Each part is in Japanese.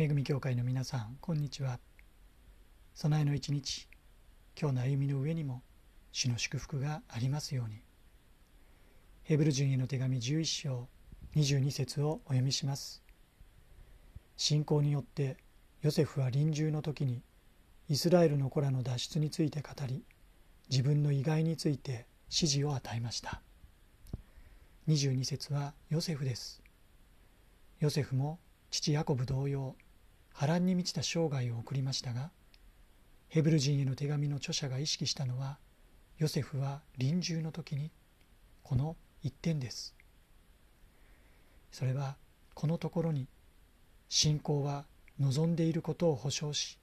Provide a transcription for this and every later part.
恵み教会の皆さんこんにちは。備えの一日今日の歩みの上にも主の祝福がありますように。ヘブル人への手紙11章22節をお読みします。信仰によってヨセフは臨終の時にイスラエルの子らの脱出について語り自分の意外について指示を与えました。22節はヨセフです。ヨセフも父ヤコブ同様波乱に満ちた生涯を送りましたがヘブル人への手紙の著者が意識したのはヨセフは臨終の時にこの一点です。それはこのところに信仰は望んでいることを保証し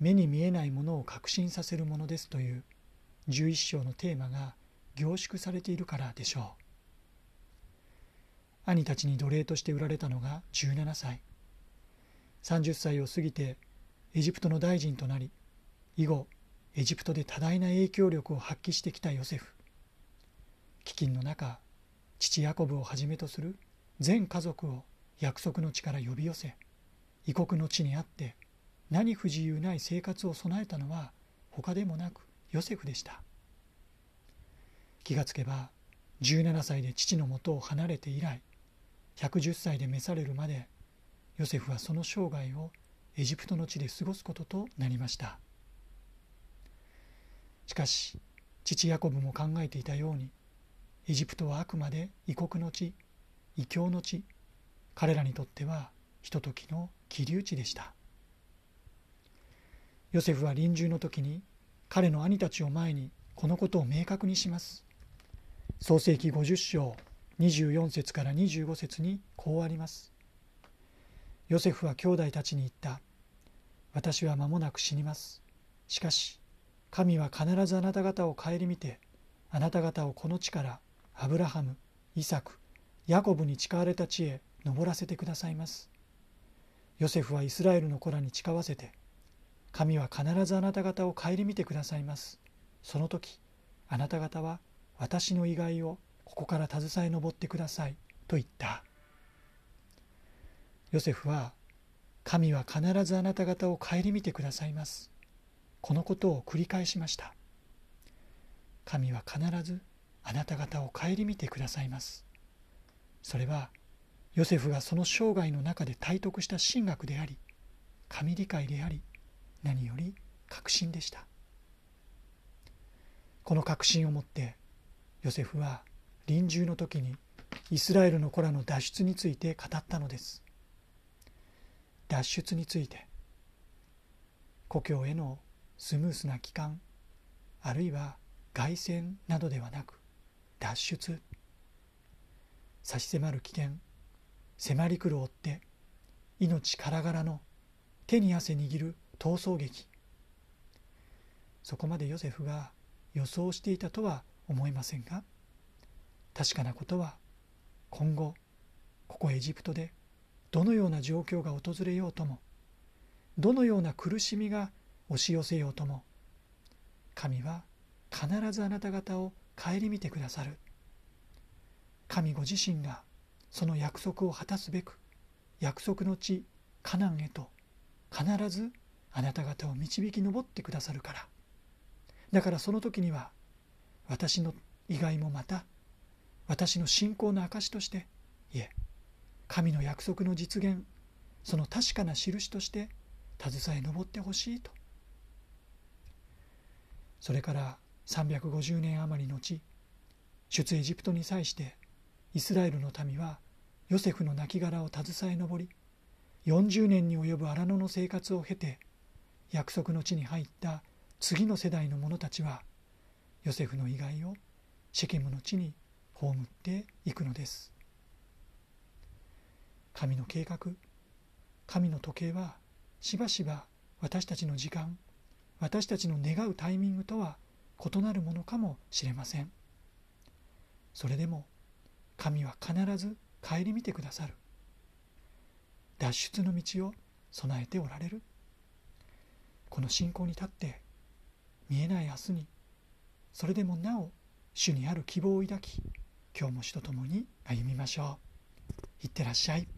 目に見えないものを確信させるものですという11章のテーマが凝縮されているからでしょう。兄たちに奴隷として売られたのが17歳。30歳を過ぎてエジプトの大臣となり以後エジプトで多大な影響力を発揮してきたヨセフ。飢饉の中父ヤコブをはじめとする全家族を約束の地から呼び寄せ異国の地にあって何不自由ない生活を備えたのは他でもなくヨセフでした。気がつけば17歳で父のもとを離れて以来110歳で召されるまでヨセフはその生涯をエジプトの地で過ごすこととなりました。しかし父ヤコブも考えていたようにエジプトはあくまで異国の地異教の地彼らにとってはひとときの気流地でした。ヨセフは臨終の時に彼の兄たちを前にこのことを明確にします。創世紀50章24節から25節にこうあります。ヨセフは兄弟たちに言った。私は間もなく死にます。しかし神は必ずあなた方を顧みてあなた方をこの地からアブラハムイサクヤコブに誓われた地へ登らせてくださいます。ヨセフはイスラエルの子らに誓わせて神は必ずあなた方を顧みてくださいます。その時あなた方は私の意外をここから携え上ってくださいと言った。ヨセフは神は必ずあなた方を顧みてくださいます。このことを繰り返しました。神は必ずあなた方を顧みてくださいます。それはヨセフがその生涯の中で体得した神学であり神理解であり何より確信でした。この確信をもってヨセフは臨終の時にイスラエルの子らの脱出について語ったのです。脱出について故郷へのスムースな帰還あるいは凱旋などではなく脱出。差し迫る危険迫り来る追って命からがらの手に汗握る逃走劇。そこまでヨセフが予想していたとは思えませんが確かなことは今後ここエジプトでどのような状況が訪れようともどのような苦しみが押し寄せようとも神は必ずあなた方を顧みてくださる。神ご自身がその約束を果たすべく約束の地カナンへと必ずあなた方を導き上ってくださるから。だからその時には私の意外もまた私の信仰の証としていえ神の約束の実現その確かな印として携え上ってほしいと。それから350年余り後出エジプトに際してイスラエルの民はヨセフの亡骸を携え上り40年に及ぶ荒野の生活を経て約束の地に入った次の世代の者たちはヨセフの遺骸をシェケムの地に葬っていくのです。神の計画。神の時計はしばしば私たちの時間私たちの願うタイミングとは異なるものかもしれません。それでも神は必ず顧みてくださる。脱出の道を備えておられる。この信仰に立って見えない明日にそれでもなお主にある希望を抱き今日も主と共に歩みましょう。いってらっしゃい。